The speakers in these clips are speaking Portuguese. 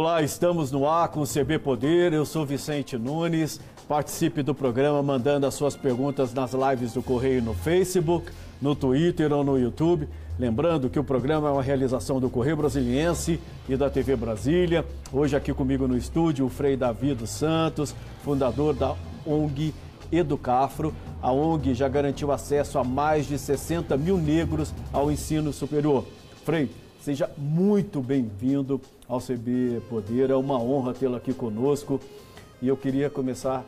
Olá, estamos no ar com o CB Poder. Eu sou Vicente Nunes. Participe do programa mandando as suas perguntas nas lives do Correio no Facebook, no Twitter ou no YouTube. Lembrando que o programa é uma realização do Correio Brasiliense e da TV Brasília. Hoje aqui comigo no estúdio o Frei Davi dos Santos, fundador da ONG Educafro. A ONG já garantiu acesso a mais de 60 mil negros ao ensino superior. Frei, seja muito bem-vindo ao CB Poder. É uma honra tê-lo aqui conosco. E eu queria começar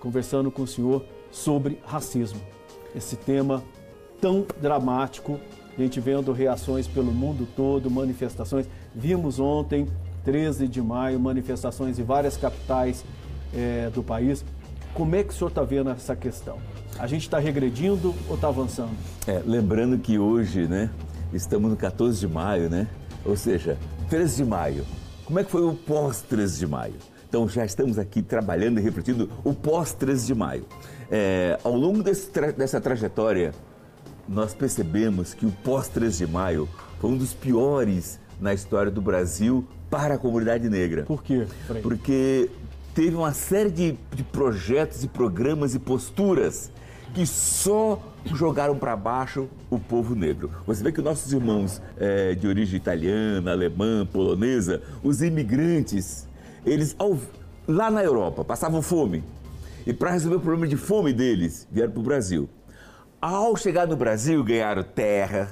conversando com o senhor sobre racismo. Esse tema tão dramático, a gente vendo reações pelo mundo todo, manifestações. Vimos ontem, 13 de maio, manifestações em várias capitais é, do país. Como é que o senhor está vendo essa questão? A gente está regredindo ou está avançando? É, lembrando que hoje, né, estamos no 14 de maio, né? Ou seja, 13 de maio. Como é que foi o pós 13 de maio? Então já estamos aqui trabalhando e refletindo o pós 13 de maio. É, ao longo tra dessa trajetória, nós percebemos que o pós 13 de maio foi um dos piores na história do Brasil para a comunidade negra. Por quê? Porque teve uma série de, de projetos e programas e posturas que só jogaram para baixo o povo negro. Você vê que nossos irmãos é, de origem italiana, alemã, polonesa, os imigrantes, eles ao, lá na Europa passavam fome. E para resolver o problema de fome deles, vieram para o Brasil. Ao chegar no Brasil, ganharam terra,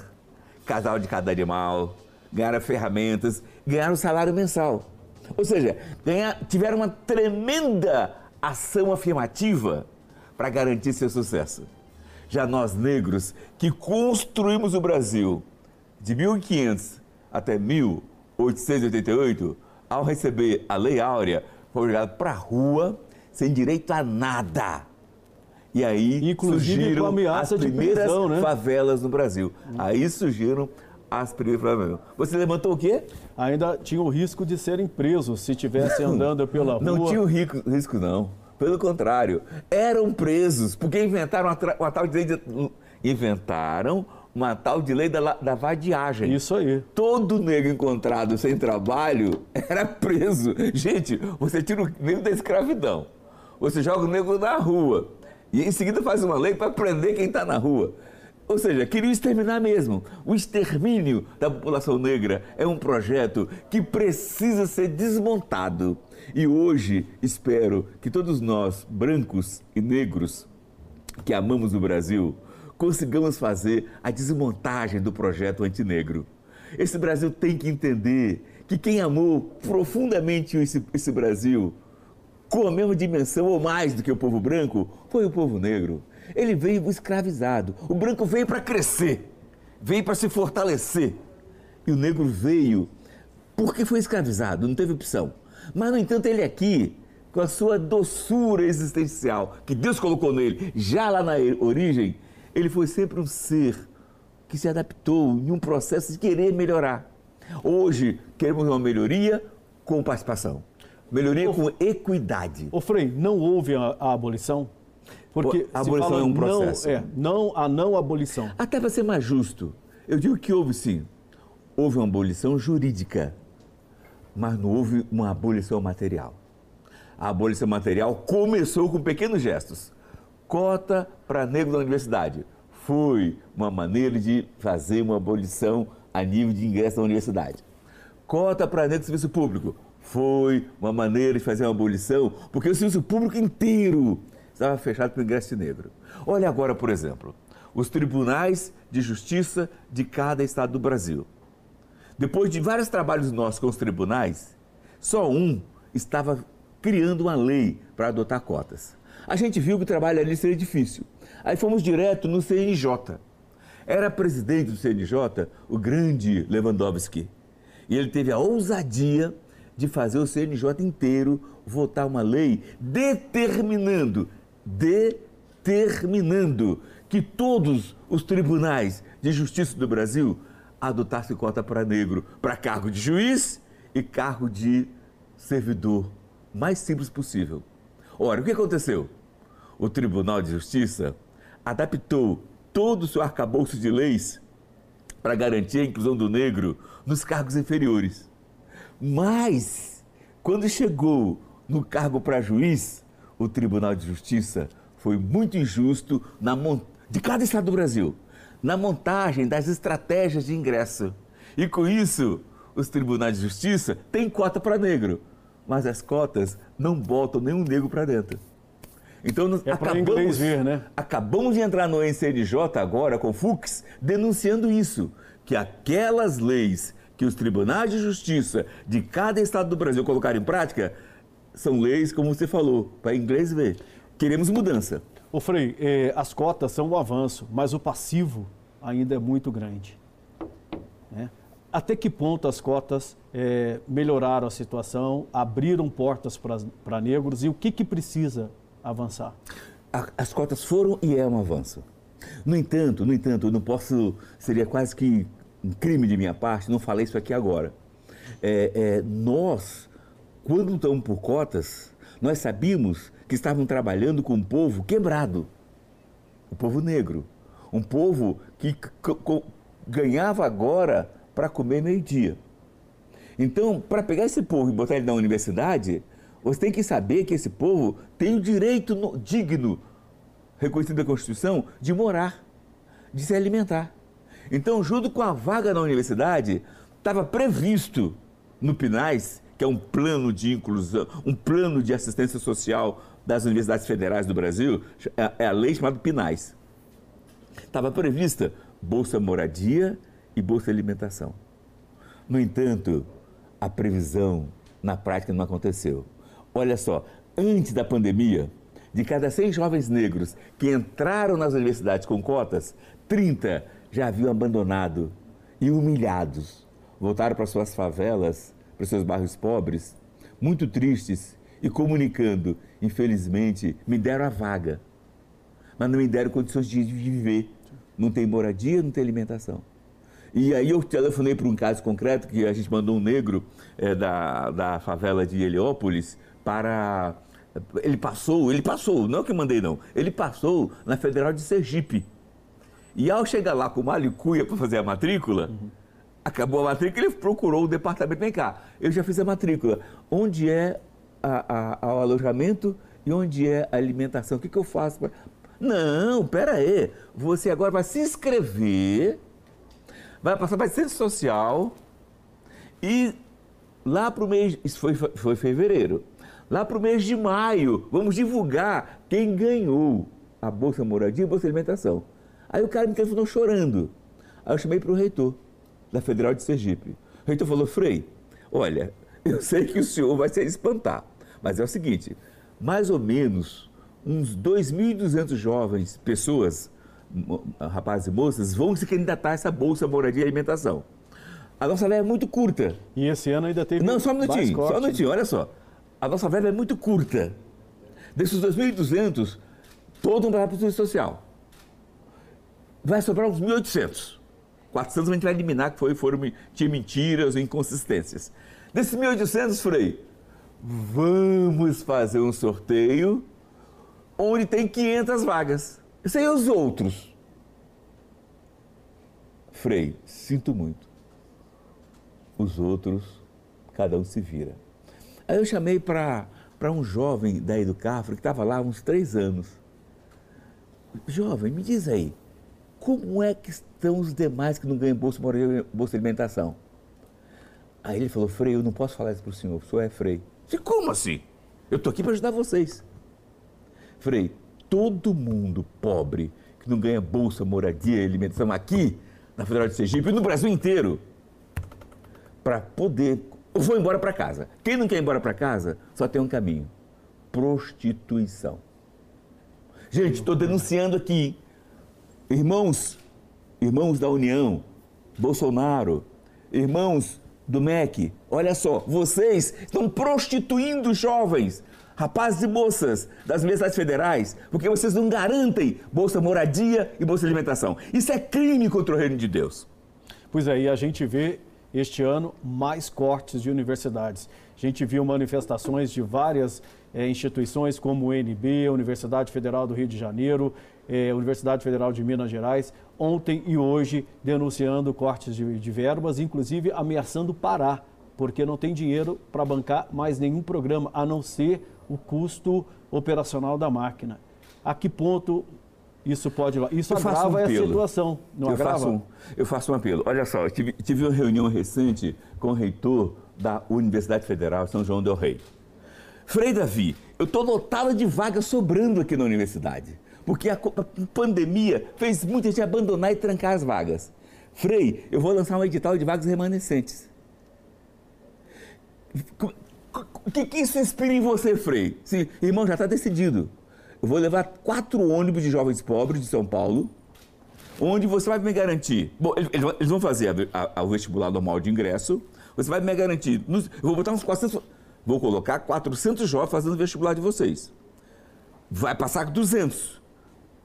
casal de cada animal, ganharam ferramentas, ganharam salário mensal. Ou seja, ganhar, tiveram uma tremenda ação afirmativa para garantir seu sucesso. Já nós negros, que construímos o Brasil de 1500 até 1888, ao receber a Lei Áurea, foi jogado para a rua sem direito a nada. E aí Inclusive surgiram as primeiras prisão, né? favelas no Brasil. Aí surgiram as primeiras favelas. Você levantou o quê? Ainda tinha o risco de serem presos se estivessem andando pela rua. Não tinha o risco, risco não. Pelo contrário, eram presos porque inventaram uma, uma tal de lei de, inventaram uma tal de lei da, da vadiagem. Isso aí. Todo negro encontrado sem trabalho era preso. Gente, você tira o negro da escravidão. Você joga o negro na rua. E em seguida faz uma lei para prender quem está na rua. Ou seja, queriam exterminar mesmo. O extermínio da população negra é um projeto que precisa ser desmontado. E hoje espero que todos nós, brancos e negros, que amamos o Brasil, consigamos fazer a desmontagem do projeto antinegro. Esse Brasil tem que entender que quem amou profundamente esse, esse Brasil, com a mesma dimensão ou mais do que o povo branco, foi o povo negro. Ele veio escravizado. O branco veio para crescer, veio para se fortalecer. E o negro veio porque foi escravizado, não teve opção. Mas, no entanto, ele aqui, com a sua doçura existencial, que Deus colocou nele, já lá na origem, ele foi sempre um ser que se adaptou em um processo de querer melhorar. Hoje, queremos uma melhoria com participação. Melhoria com equidade. Ô Frei, não houve a, a abolição? Porque A abolição é um processo. Não, é, não a não abolição. Até para ser mais justo, eu digo que houve sim. Houve uma abolição jurídica, mas não houve uma abolição material. A abolição material começou com pequenos gestos. Cota para negro da universidade. Foi uma maneira de fazer uma abolição a nível de ingresso na universidade. Cota para negro do serviço público. Foi uma maneira de fazer uma abolição, porque o serviço público inteiro estava fechado para o ingresso negro. Olha agora, por exemplo, os tribunais de justiça de cada estado do Brasil. Depois de vários trabalhos nossos com os tribunais, só um estava criando uma lei para adotar cotas. A gente viu que o trabalho ali seria difícil. Aí fomos direto no CNJ. Era presidente do CNJ o grande Lewandowski. E ele teve a ousadia de fazer o CNJ inteiro votar uma lei determinando, determinando que todos os tribunais de justiça do Brasil adotassem cota para negro, para cargo de juiz e cargo de servidor, mais simples possível. Ora, o que aconteceu? O Tribunal de Justiça adaptou todo o seu arcabouço de leis para garantir a inclusão do negro nos cargos inferiores. Mas Quando chegou no cargo para juiz, o Tribunal de Justiça foi muito injusto na de cada estado do Brasil, na montagem das estratégias de ingresso. E com isso, os tribunais de justiça têm cota para negro, mas as cotas não botam nenhum negro para dentro. Então, nós é acabamos, ver, né? acabamos de entrar no NCNJ agora com o Fux denunciando isso, que aquelas leis que os tribunais de justiça de cada estado do Brasil colocaram em prática são leis, como você falou, para inglês ver. Queremos mudança. Ô Frei, eh, as cotas são um avanço, mas o passivo ainda é muito grande. Né? Até que ponto as cotas eh, melhoraram a situação, abriram portas para negros e o que, que precisa avançar? As cotas foram e é um avanço. No entanto, no entanto, eu não posso, seria quase que um crime de minha parte, não falei isso aqui agora. É, é, nós, quando estamos por cotas, nós sabíamos que estavam trabalhando com um povo quebrado, o povo negro, um povo que ganhava agora para comer meio-dia. Então, para pegar esse povo e botar ele na universidade, você tem que saber que esse povo tem o direito no, digno, reconhecido na Constituição, de morar, de se alimentar. Então, junto com a vaga na universidade, estava previsto no PINAIS, que é um plano de inclusão, um plano de assistência social das universidades federais do Brasil, é, é a lei chamada PINAIS. Estava prevista Bolsa Moradia e Bolsa Alimentação. No entanto, a previsão na prática não aconteceu. Olha só, antes da pandemia, de cada 100 jovens negros que entraram nas universidades com cotas, 30 já haviam abandonado e humilhados. Voltaram para suas favelas, para seus bairros pobres, muito tristes e comunicando: infelizmente, me deram a vaga, mas não me deram condições de viver. Não tem moradia, não tem alimentação. E aí eu telefonei para um caso concreto que a gente mandou um negro é, da, da favela de Heliópolis para. Ele passou, ele passou, não é que eu mandei não, ele passou na Federal de Sergipe. E ao chegar lá com uma alicuia para fazer a matrícula, uhum. Acabou a matrícula, ele procurou o departamento, vem cá, eu já fiz a matrícula, onde é a, a, o alojamento e onde é a alimentação, o que, que eu faço? Pra... Não, pera aí, você agora vai se inscrever, vai passar para a Centro Social e lá para o mês, isso foi, foi fevereiro, Lá para o mês de maio, vamos divulgar quem ganhou a Bolsa Moradia e a Bolsa Alimentação. Aí o cara me telefonou chorando. Aí eu chamei para o reitor da Federal de Sergipe. O reitor falou, Frei, olha, eu sei que o senhor vai se espantar, mas é o seguinte, mais ou menos uns 2.200 jovens, pessoas, rapazes e moças, vão se candidatar a essa Bolsa Moradia e Alimentação. A nossa lei é muito curta. E esse ano ainda teve Não, só um minutinho, só um minutinho, olha só a nossa verba é muito curta. Desses 2.200, todo vai para serviço social. Vai sobrar uns 1.800. 400 a gente vai eliminar, que foi, foram, tinha mentiras inconsistências. Desses 1.800, Frei, vamos fazer um sorteio onde tem 500 vagas. Isso aí é os outros. Frei, sinto muito. Os outros, cada um se vira. Aí eu chamei para um jovem da Educafro que estava lá há uns três anos. Jovem, me diz aí, como é que estão os demais que não ganham bolsa, bolsa de alimentação? Aí ele falou, Frei, eu não posso falar isso para o senhor, o senhor é Frei. Disse, como assim? Eu estou aqui para ajudar vocês. Frei, todo mundo pobre que não ganha bolsa, moradia e alimentação aqui na Federal de Sergipe e no Brasil inteiro, para poder eu vou embora para casa. Quem não quer ir embora para casa, só tem um caminho: prostituição. Gente, estou denunciando aqui. Irmãos, irmãos da União, Bolsonaro, irmãos do MEC, olha só, vocês estão prostituindo jovens, rapazes e moças das universidades federais, porque vocês não garantem bolsa moradia e bolsa alimentação. Isso é crime contra o reino de Deus. Pois aí, é, a gente vê este ano mais cortes de universidades. A gente viu manifestações de várias é, instituições, como o UNB, Universidade Federal do Rio de Janeiro, a Universidade Federal de Minas Gerais, ontem e hoje denunciando cortes de, de verbas, inclusive ameaçando parar porque não tem dinheiro para bancar mais nenhum programa, a não ser o custo operacional da máquina. A que ponto isso pode. Isso eu agrava um a situação, não eu agrava? Faço um, eu faço um apelo. Olha só, eu tive, tive uma reunião recente com o reitor da Universidade Federal São João del Rei. Frei Davi, eu estou lotado de vagas sobrando aqui na universidade, porque a, a pandemia fez muita gente abandonar e trancar as vagas. Frei, eu vou lançar um edital de vagas remanescentes. O que, que isso inspira em você, Frei? Sim, irmão, já está decidido. Eu vou levar quatro ônibus de jovens pobres de São Paulo, onde você vai me garantir. Bom, eles vão fazer o vestibular normal de ingresso. Você vai me garantir. Eu vou botar uns 400. Vou colocar 400 jovens fazendo o vestibular de vocês. Vai passar 200.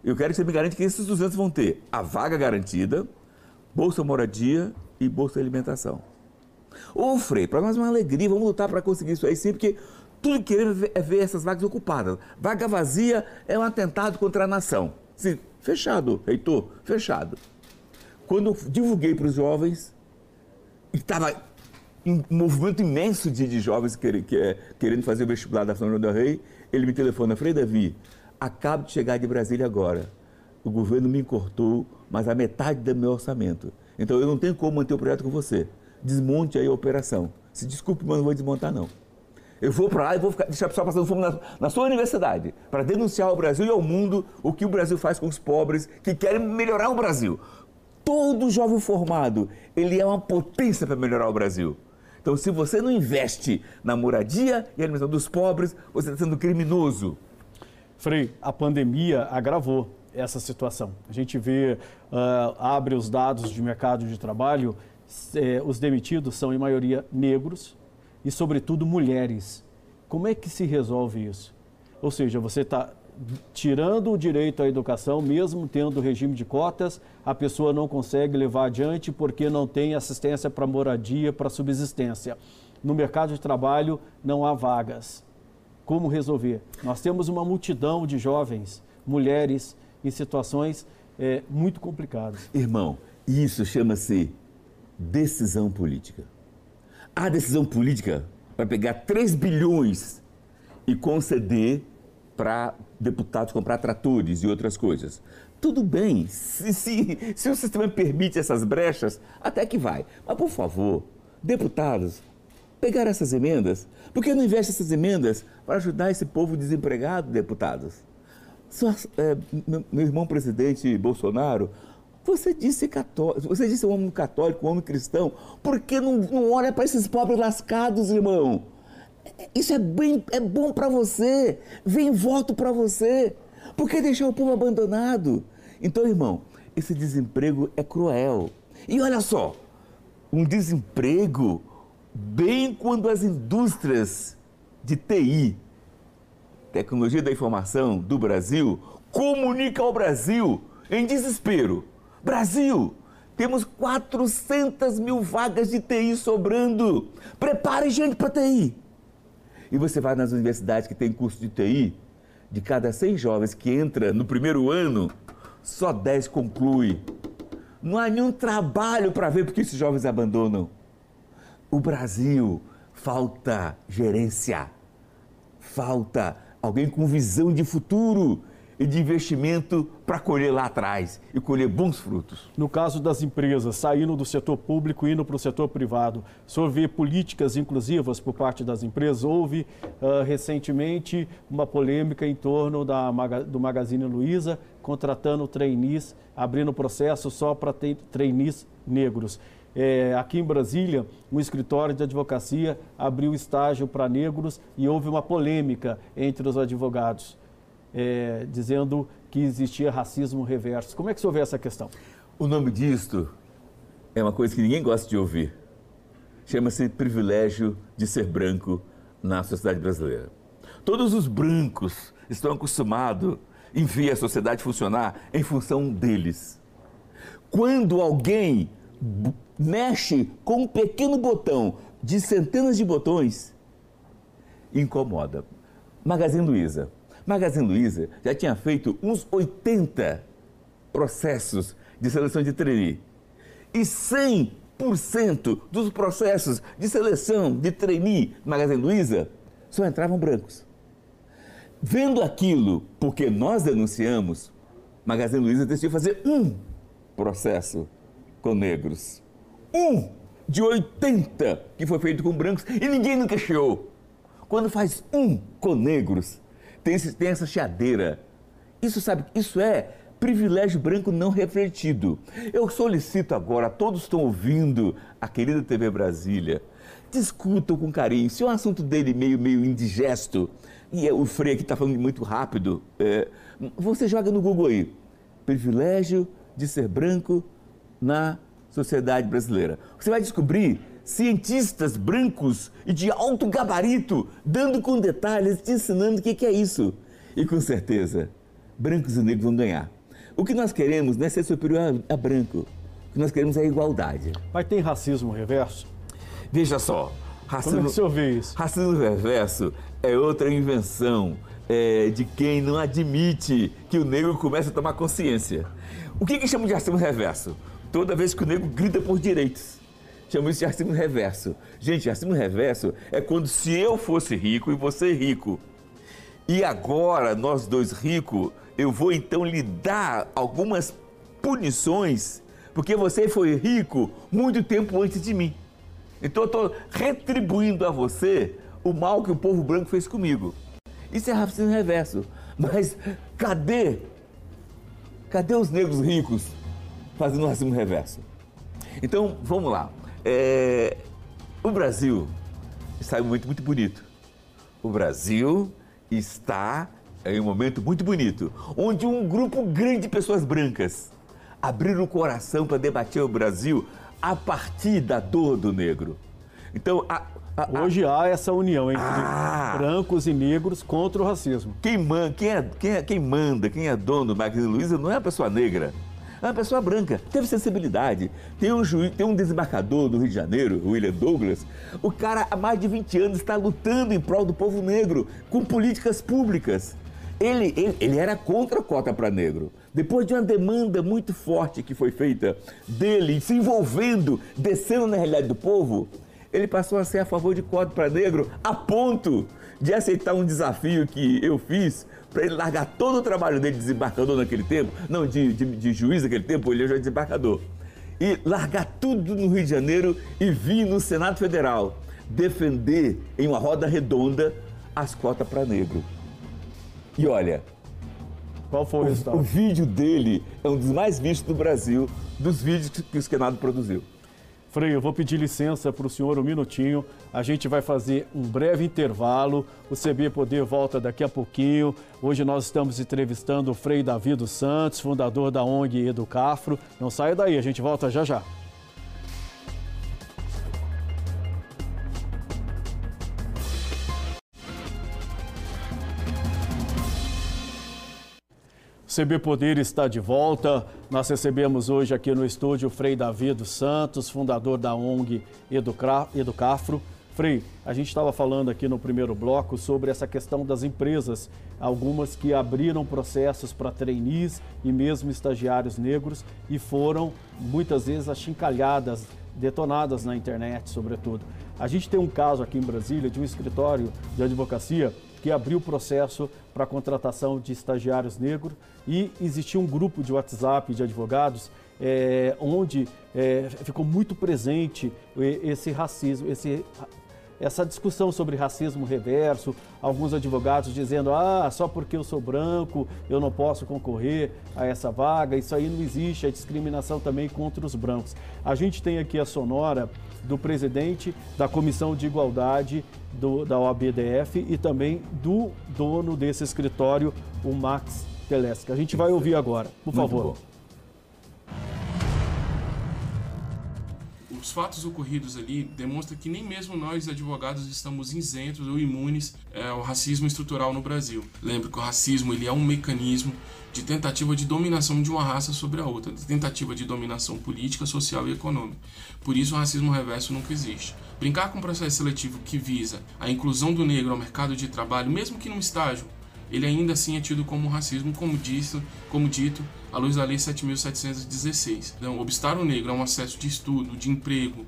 Eu quero que você me garante que esses 200 vão ter a vaga garantida, bolsa moradia e bolsa alimentação. Ô, Frei, para nós é uma alegria, vamos lutar para conseguir isso aí sim, porque tudo que queremos é ver essas vagas ocupadas. Vaga vazia é um atentado contra a nação. Sim, fechado, reitor, fechado. Quando eu divulguei para os jovens, estava um movimento imenso de, de jovens que, que, querendo fazer o vestibular da São João del Rei, ele me telefona, Frei Davi, acabo de chegar de Brasília agora. O governo me cortou, mas a metade do meu orçamento. Então eu não tenho como manter o projeto com você. Desmonte aí a operação. Se desculpe, mas não vou desmontar não. Eu vou para lá e vou ficar, deixar a pessoa passando fome na, na sua universidade para denunciar ao Brasil e ao mundo o que o Brasil faz com os pobres que querem melhorar o Brasil. Todo jovem formado, ele é uma potência para melhorar o Brasil. Então, se você não investe na moradia e alimentação dos pobres, você está sendo criminoso. Frei, a pandemia agravou essa situação. A gente vê, uh, abre os dados de mercado de trabalho, eh, os demitidos são em maioria negros e, sobretudo, mulheres. Como é que se resolve isso? Ou seja, você está tirando o direito à educação, mesmo tendo regime de cotas, a pessoa não consegue levar adiante porque não tem assistência para moradia, para subsistência. No mercado de trabalho não há vagas. Como resolver? Nós temos uma multidão de jovens, mulheres, em situações é, muito complicadas. Irmão, isso chama-se decisão política. A decisão política para pegar 3 bilhões e conceder para deputados comprar tratores e outras coisas. Tudo bem, se, se, se o sistema permite essas brechas, até que vai. Mas, por favor, deputados, pegar essas emendas, por que não investe essas emendas para ajudar esse povo desempregado, deputados? Só, é, meu, irmão presidente Bolsonaro, você disse católico, você disse um homem católico, um homem cristão, por que não, não olha para esses pobres lascados, irmão? Isso é, bem, é bom para você. Vem voto para você. Por que deixar o povo abandonado? Então, irmão, esse desemprego é cruel. E olha só, um desemprego bem quando as indústrias de TI, tecnologia da informação do Brasil, comunicam ao Brasil em desespero. Brasil, temos 400 mil vagas de TI sobrando. Prepare gente para TI. E você vai nas universidades que tem curso de TI, de cada 100 jovens que entra no primeiro ano, só 10 conclui. Não há nenhum trabalho para ver porque esses jovens abandonam. O Brasil falta gerência, falta alguém com visão de futuro e de investimento para colher lá atrás e colher bons frutos. No caso das empresas saindo do setor público e indo para o setor privado, o senhor vê políticas inclusivas por parte das empresas? Houve uh, recentemente uma polêmica em torno da, do Magazine Luiza contratando trainees, abrindo processo só para trainees negros. É, aqui em Brasília, um escritório de advocacia abriu estágio para negros e houve uma polêmica entre os advogados é, dizendo que existia racismo reverso. Como é que você ouve essa questão? O nome disto é uma coisa que ninguém gosta de ouvir. Chama-se privilégio de ser branco na sociedade brasileira. Todos os brancos estão acostumados em ver a sociedade funcionar em função deles. Quando alguém mexe com um pequeno botão de centenas de botões, incomoda. Magazine Luiza Magazine Luiza já tinha feito uns 80 processos de seleção de trainee. E 100 90% dos processos de seleção de trainee Magazine Luiza só entravam brancos. Vendo aquilo, porque nós denunciamos, Magazine Luiza decidiu fazer um processo com negros. Um de 80 que foi feito com brancos e ninguém nunca chiou. Quando faz um com negros, tem, esse, tem essa chiadeira. Isso sabe, isso é privilégio branco não refletido. Eu solicito agora todos estão ouvindo a querida TV Brasília, discutam com carinho. Se é um assunto dele meio, meio indigesto, e é, o Frei aqui está falando muito rápido, é, você joga no Google aí, privilégio de ser branco na sociedade brasileira. Você vai descobrir cientistas brancos e de alto gabarito dando com detalhes, te ensinando o que é isso. E com certeza, brancos e negros vão ganhar. O que nós queremos não é ser superior a, branco. O que nós queremos é a igualdade. Mas tem racismo reverso? Veja só. Racismo, Como é que você vê isso? Racismo reverso é outra invenção é, de quem não admite que o negro comece a tomar consciência. O que, que chama de racismo reverso? Toda vez que o negro grita por direitos. Chama isso de racismo reverso. Gente, racismo reverso é quando se eu fosse rico e você rico, e agora nós dois ricos, eu vou então lhe dar algumas punições, porque você foi rico muito tempo antes de mim. Então eu estou retribuindo a você o mal que o povo branco fez comigo. Isso é racismo reverso. Mas cadê? Cadê os negros ricos fazendo racismo reverso? Então, vamos lá. É... O Brasil está em um momento muito bonito. O Brasil está em um momento muito bonito, onde um grupo grande de pessoas brancas abriram o coração para debater o Brasil a partir da dor do negro. Então, a, a, Hoje há essa união entre ah, brancos e negros contra o racismo. Quem, man, quem, é, quem, é, quem manda, quem é dono do Magazine Luiza não é a pessoa negra. É uma pessoa branca, teve sensibilidade. Tem um juiz, tem um desembarcador do Rio de Janeiro, William Douglas. O cara há mais de 20 anos está lutando em prol do povo negro, com políticas públicas. Ele, ele, ele era contra a cota para negro. Depois de uma demanda muito forte que foi feita dele, se envolvendo, descendo na realidade do povo, ele passou a ser a favor de cota para negro a ponto de aceitar um desafio que eu fiz para ele largar todo o trabalho dele de desembarcador naquele tempo, não de, de, de juiz naquele tempo, ele já é desembarcador, e largar tudo no Rio de Janeiro e vir no Senado Federal defender em uma roda redonda as cotas para negro. E olha, qual foi o, o resultado? O vídeo dele é um dos mais vistos do Brasil, dos vídeos que o Senado produziu. Frei, eu vou pedir licença para o senhor um minutinho. A gente vai fazer um breve intervalo. O CB Poder volta daqui a pouquinho. Hoje nós estamos entrevistando o Frei Davi dos Santos, fundador da ONG Educafro. Não saia daí, a gente volta já já. CB Poder está de volta. Nós recebemos hoje aqui no estúdio Frei Davi dos Santos, fundador da ONG Educafro. Frei, a gente estava falando aqui no primeiro bloco sobre essa questão das empresas, algumas que abriram processos para trainees e mesmo estagiários negros e foram muitas vezes achincalhadas, detonadas na internet, sobretudo. A gente tem um caso aqui em Brasília de um escritório de advocacia que abriu processo para a contratação de estagiários negros. E existia um grupo de WhatsApp de advogados é, onde é, ficou muito presente esse racismo, esse essa discussão sobre racismo reverso, alguns advogados dizendo: ah, só porque eu sou branco eu não posso concorrer a essa vaga, isso aí não existe, a discriminação também contra os brancos. A gente tem aqui a sonora do presidente da Comissão de Igualdade do, da OABDF e também do dono desse escritório, o Max Telesca. A gente vai ouvir agora, por favor. Os fatos ocorridos ali demonstram que nem mesmo nós, advogados, estamos isentos ou imunes é, ao racismo estrutural no Brasil. Lembre que o racismo ele é um mecanismo de tentativa de dominação de uma raça sobre a outra, de tentativa de dominação política, social e econômica. Por isso o racismo reverso nunca existe. Brincar com um processo seletivo que visa a inclusão do negro ao mercado de trabalho, mesmo que num estágio, ele ainda assim é tido como racismo, como, disse, como dito, à luz da Lei 7.716. Então, obstar o negro a um acesso de estudo, de emprego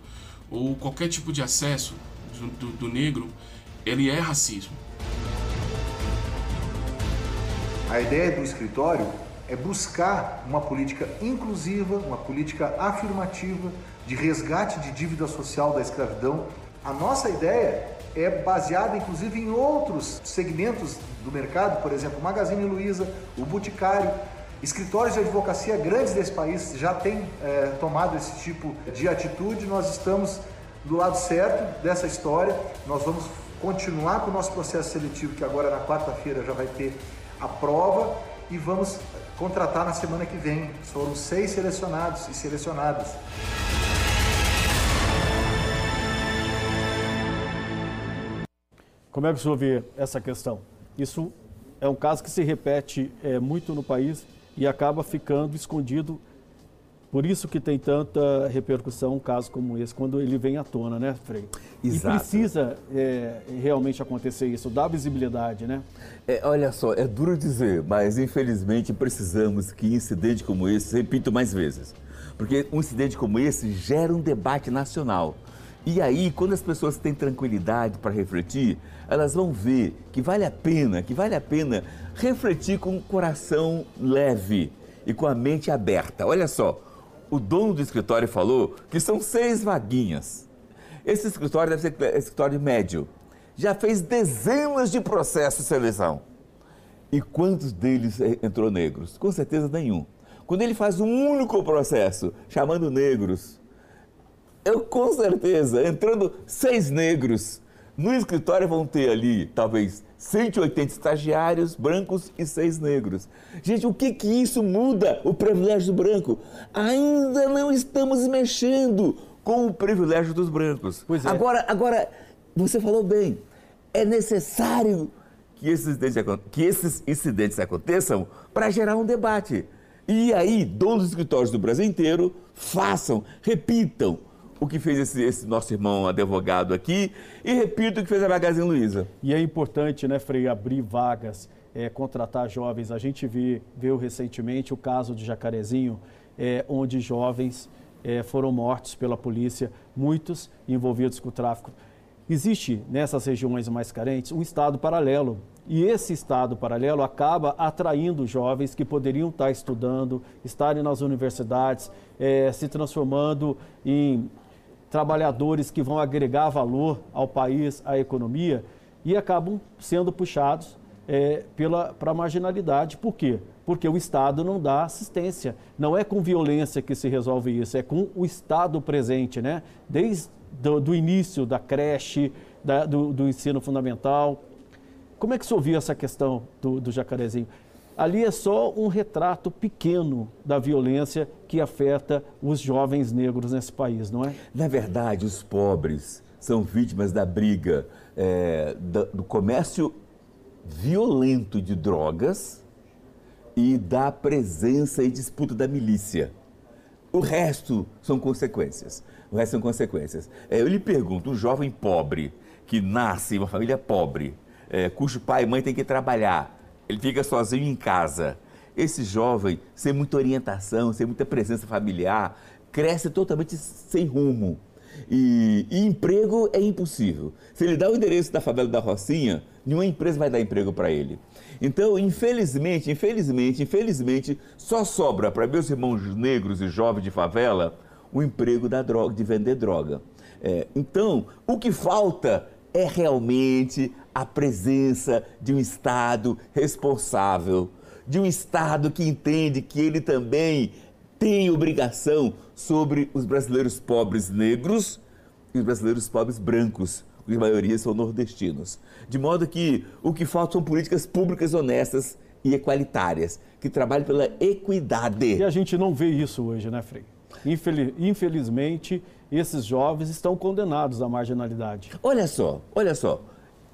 ou qualquer tipo de acesso do, do, do negro, ele é racismo. A ideia do escritório é buscar uma política inclusiva, uma política afirmativa de resgate de dívida social da escravidão. A nossa ideia é baseada inclusive em outros segmentos do mercado, por exemplo, o Magazine Luiza, o Boticário, escritórios de advocacia grandes desse país já têm é, tomado esse tipo de atitude. Nós estamos do lado certo dessa história. Nós vamos continuar com o nosso processo seletivo, que agora na quarta-feira já vai ter a prova e vamos contratar na semana que vem. Foram seis selecionados e selecionadas. Como é que o senhor vê essa questão? Isso é um caso que se repete é, muito no país e acaba ficando escondido. Por isso que tem tanta repercussão um caso como esse, quando ele vem à tona, né, Frei? Exato. E precisa é, realmente acontecer isso, dar visibilidade, né? É, olha só, é duro dizer, mas infelizmente precisamos que incidente como esse, repito mais vezes, porque um incidente como esse gera um debate nacional. E aí, quando as pessoas têm tranquilidade para refletir, elas vão ver que vale a pena, que vale a pena refletir com o coração leve e com a mente aberta. Olha só, o dono do escritório falou que são seis vaguinhas. Esse escritório deve ser escritório médio. Já fez dezenas de processos de seleção. E quantos deles entrou negros? Com certeza nenhum. Quando ele faz um único processo chamando negros eu com certeza, entrando seis negros, no escritório vão ter ali, talvez, 180 estagiários brancos e seis negros. Gente, o que que isso muda o privilégio do branco? Ainda não estamos mexendo com o privilégio dos brancos. Pois é. Agora, agora, você falou bem, é necessário que esses incidentes, que esses incidentes aconteçam para gerar um debate. E aí, donos dos escritórios do Brasil inteiro, façam, repitam, o que fez esse, esse, nosso irmão advogado aqui e repito o que fez a Magazine Luiza. E é importante, né, Frei, abrir vagas, é, contratar jovens. A gente viu, viu recentemente o caso de Jacarezinho, é, onde jovens é, foram mortos pela polícia, muitos envolvidos com o tráfico. Existe nessas regiões mais carentes um estado paralelo. E esse estado paralelo acaba atraindo jovens que poderiam estar estudando, estarem nas universidades, é, se transformando em trabalhadores que vão agregar valor ao país, à economia, e acabam sendo puxados é, para a marginalidade. Por quê? Porque o Estado não dá assistência. Não é com violência que se resolve isso, é com o Estado presente, né? Desde do, início da creche, da, do, do, ensino fundamental. Como é que você ouviu essa questão do, do jacarezinho? Ali é só um retrato pequeno da violência que afeta os jovens negros nesse país, não é? Na verdade, os pobres são vítimas da briga é, do comércio violento de drogas e da presença e disputa da milícia. O resto são consequências. O resto são consequências. É, eu lhe pergunto, um jovem pobre que nasce em uma família pobre, é, cujo pai e mãe têm que trabalhar, ele fica sozinho em casa. Esse jovem, sem muita orientação, sem muita presença familiar, cresce totalmente sem rumo. E, e, emprego é impossível. Se ele dá o endereço da favela da Rocinha, nenhuma empresa vai dar emprego para ele. Então, infelizmente, infelizmente, infelizmente, só sobra para meus irmãos negros e jovens de favela o emprego da droga, de vender droga. É, então, o que falta é realmente a presença de um Estado responsável, de um Estado que entende que ele também tem obrigação sobre os brasileiros pobres negros e os brasileiros pobres brancos, cuja maioria são nordestinos. De modo que o que falta são políticas públicas honestas e equalitárias, que trabalhem pela equidade. E a gente não vê isso hoje, né, Frei? Infelizmente, esses jovens estão condenados à marginalidade. Olha só, olha só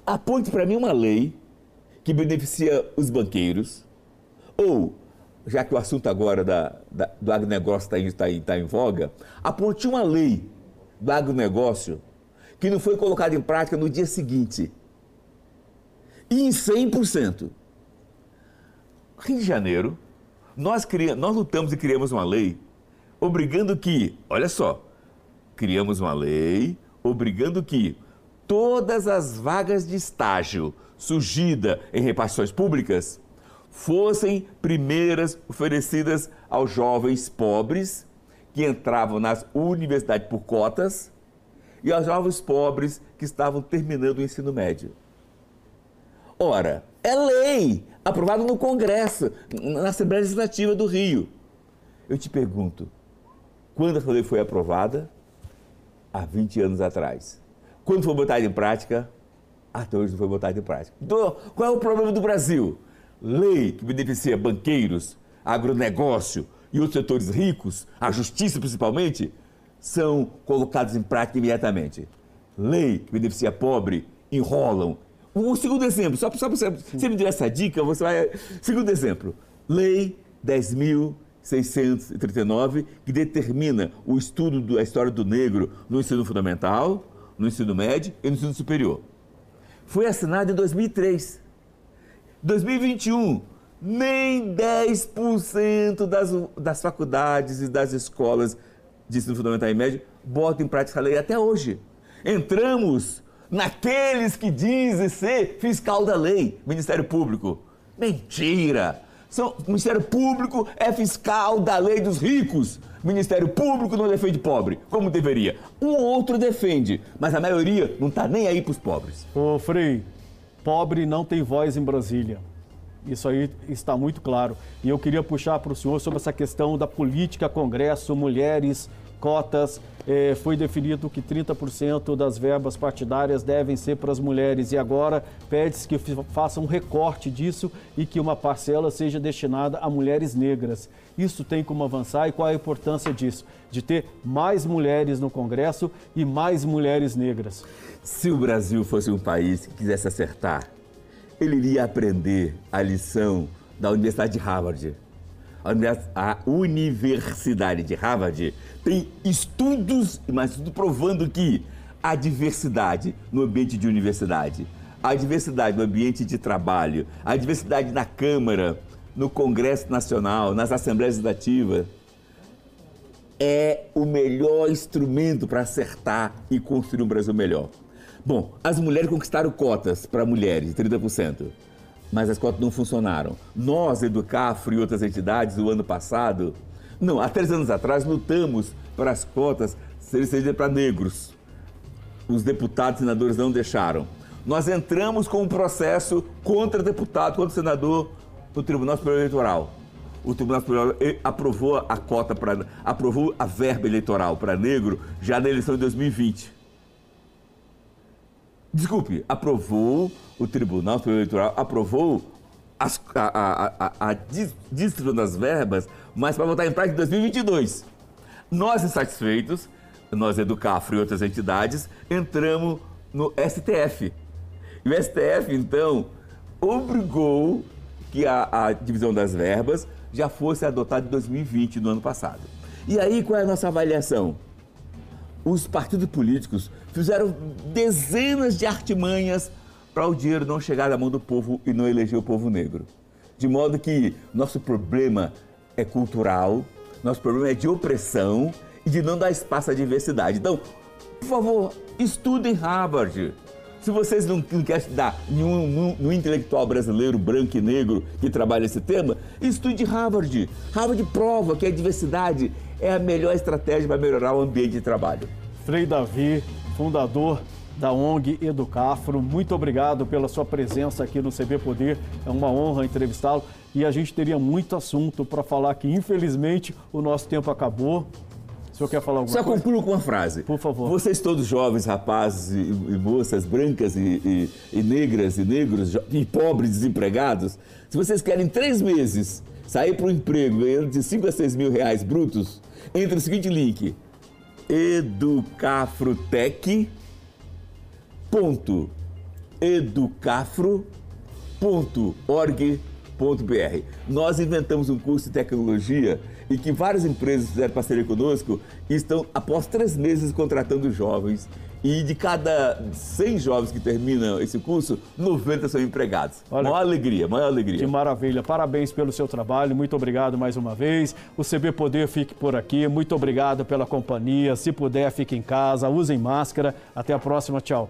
aponte para mim uma lei que beneficia os banqueiros, ou, já que o assunto agora da, da, do agronegócio está tá, tá em voga, aponte uma lei do agronegócio que não foi colocada em prática no dia seguinte. E em 100%. Rio de Janeiro Nós, criamos, nós lutamos e criamos uma lei obrigando que, olha só, criamos uma lei obrigando que todas as vagas de estágio surgida em repartições públicas fossem primeiras oferecidas aos jovens pobres que entravam nas universidades por cotas e aos jovens pobres que estavam terminando o ensino médio. Ora, é lei, aprovada no Congresso, na Assembleia Legislativa do Rio. Eu te pergunto, quando essa lei foi aprovada? Há 20 anos atrás. Quando foi botada em prática? Até hoje não foi botada em prática. Então, qual é o problema do Brasil? Lei que beneficia banqueiros, agronegócio e outros setores ricos, a justiça principalmente, são colocados em prática imediatamente. Lei que beneficia pobre, enrolam. Um segundo exemplo, só, só para você, você me der essa dica, você vai. Segundo exemplo, Lei 10.639, que determina o estudo da história do negro no ensino fundamental, no ensino médio e no ensino superior. Foi assinada em 2003. 2021, nem 10% das, das faculdades e das escolas de ensino fundamental e médio botam em prática a lei até hoje. Entramos naqueles que dizem ser fiscal da lei, Ministério Público. Mentira! São, o Ministério Público é fiscal da lei dos ricos. O Ministério Público não defende pobre, como deveria. Um ou outro defende, mas a maioria não está nem aí para os pobres. Ô Frei, pobre não tem voz em Brasília. Isso aí está muito claro. E eu queria puxar para o senhor sobre essa questão da política, Congresso, mulheres, cotas. É, foi definido que 30% das verbas partidárias devem ser para as mulheres e agora pede-se que faça um recorte disso e que uma parcela seja destinada a mulheres negras. Isso tem como avançar e qual a importância disso? De ter mais mulheres no Congresso e mais mulheres negras. Se o Brasil fosse um país que quisesse acertar, ele iria aprender a lição da Universidade de Harvard. A Universidade de Harvard tem estudos, mas tudo provando que a diversidade no ambiente de universidade, a diversidade no ambiente de trabalho, a diversidade na Câmara, no Congresso Nacional, nas Assembleias Legislativas, é o melhor instrumento para acertar e construir um Brasil melhor. Bom, as mulheres conquistaram cotas para mulheres, 30%, mas as cotas não funcionaram. Nós, Educafro e outras entidades, o ano passado, não, há três anos atrás, lutamos para as cotas serem cedidas para negros. Os deputados e senadores não deixaram. Nós entramos com um processo contra deputado, contra senador no Tribunal Superior Eleitoral. O Tribunal Superior aprovou a cota para aprovou a verba eleitoral para negro já na eleição de 2020. Desculpe, aprovou o Tribunal Superior Eleitoral, aprovou as, a, a, a, a distribuição das verbas, mas para votar em prática em 2022. Nós, insatisfeitos, nós, Educafro e outras entidades, entramos no STF. E o STF, então, obrigou que a, a divisão das verbas já fosse adotada em 2020, no ano passado. E aí, qual é a nossa avaliação? Os partidos políticos fizeram dezenas de artimanhas para o dinheiro não chegar na mão do povo e não eleger o povo negro. De modo que nosso problema é cultural, nosso problema é de opressão e de não dar espaço à diversidade. Então, por favor, estudem Harvard. Se vocês não, não querem estudar nenhum, nenhum, intelectual brasileiro, branco e negro, que trabalha esse tema, estude Harvard. Harvard prova que a diversidade é a melhor estratégia para melhorar o ambiente de trabalho. Frei Davi, fundador da ONG Educafro. Muito obrigado pela sua presença aqui no CB Poder. É uma honra entrevistá-lo e a gente teria muito assunto para falar que infelizmente o nosso tempo acabou. O senhor quer falar alguma Só coisa? Só concluo com uma frase. Por favor. Vocês todos jovens, rapazes e, e moças, brancas e, e, e, negras e negros e pobres desempregados, se vocês querem três meses sair para o emprego ganhando de 5 a 6 mil reais brutos, entre o seguinte link, educafro.educafro.org.br. Nós inventamos um curso de tecnologia e que várias empresas fizeram parceria conosco e estão, após três meses, contratando jovens. E de cada 100 jovens que terminam esse curso, 90 são empregados. Olha, maior alegria, maior alegria. Que maravilha. Parabéns pelo seu trabalho. Muito obrigado mais uma vez. O CB Poder fique por aqui. Muito obrigado pela companhia. Se puder, fique em casa. Usem máscara. Até a próxima. Tchau.